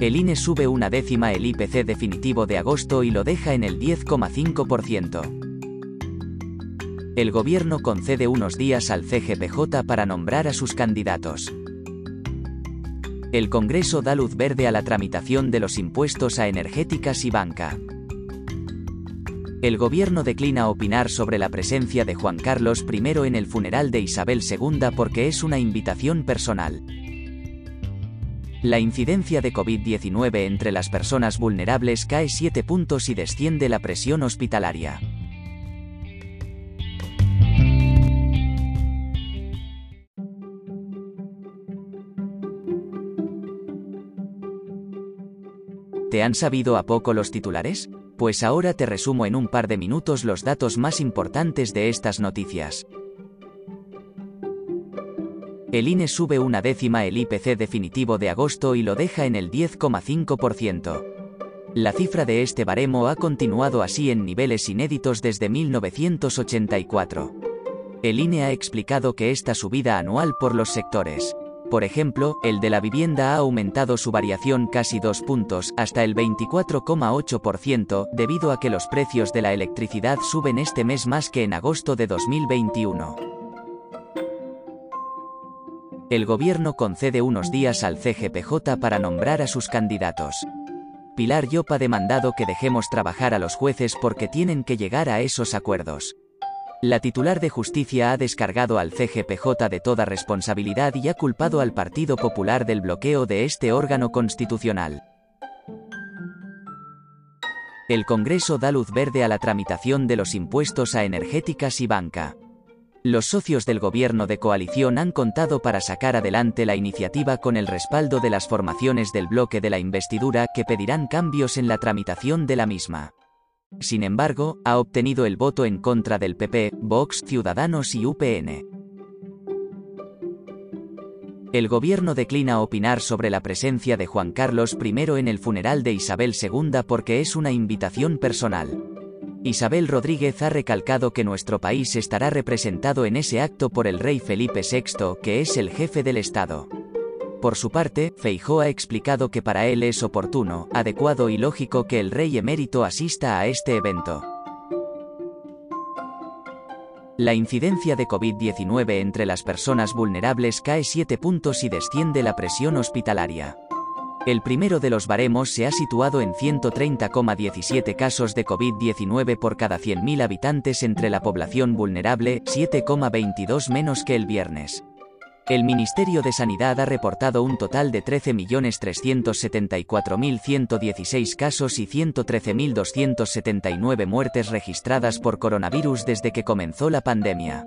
El INE sube una décima el IPC definitivo de agosto y lo deja en el 10,5%. El gobierno concede unos días al CGPJ para nombrar a sus candidatos. El Congreso da luz verde a la tramitación de los impuestos a energéticas y banca. El gobierno declina opinar sobre la presencia de Juan Carlos I en el funeral de Isabel II porque es una invitación personal. La incidencia de COVID-19 entre las personas vulnerables cae 7 puntos y desciende la presión hospitalaria. ¿Te han sabido a poco los titulares? Pues ahora te resumo en un par de minutos los datos más importantes de estas noticias. El INE sube una décima el IPC definitivo de agosto y lo deja en el 10,5%. La cifra de este baremo ha continuado así en niveles inéditos desde 1984. El INE ha explicado que esta subida anual por los sectores. Por ejemplo, el de la vivienda ha aumentado su variación casi dos puntos, hasta el 24,8%, debido a que los precios de la electricidad suben este mes más que en agosto de 2021 el gobierno concede unos días al CGPJ para nombrar a sus candidatos. Pilar Llop ha demandado que dejemos trabajar a los jueces porque tienen que llegar a esos acuerdos. La titular de justicia ha descargado al CGPJ de toda responsabilidad y ha culpado al Partido Popular del bloqueo de este órgano constitucional. El Congreso da luz verde a la tramitación de los impuestos a energéticas y banca. Los socios del gobierno de coalición han contado para sacar adelante la iniciativa con el respaldo de las formaciones del bloque de la investidura que pedirán cambios en la tramitación de la misma. Sin embargo, ha obtenido el voto en contra del PP, Vox, Ciudadanos y UPN. El gobierno declina opinar sobre la presencia de Juan Carlos I en el funeral de Isabel II porque es una invitación personal. Isabel Rodríguez ha recalcado que nuestro país estará representado en ese acto por el rey Felipe VI, que es el jefe del Estado. Por su parte, Feijó ha explicado que para él es oportuno, adecuado y lógico que el rey emérito asista a este evento. La incidencia de COVID-19 entre las personas vulnerables cae 7 puntos y desciende la presión hospitalaria. El primero de los baremos se ha situado en 130,17 casos de COVID-19 por cada 100.000 habitantes entre la población vulnerable, 7,22 menos que el viernes. El Ministerio de Sanidad ha reportado un total de 13.374.116 casos y 113.279 muertes registradas por coronavirus desde que comenzó la pandemia.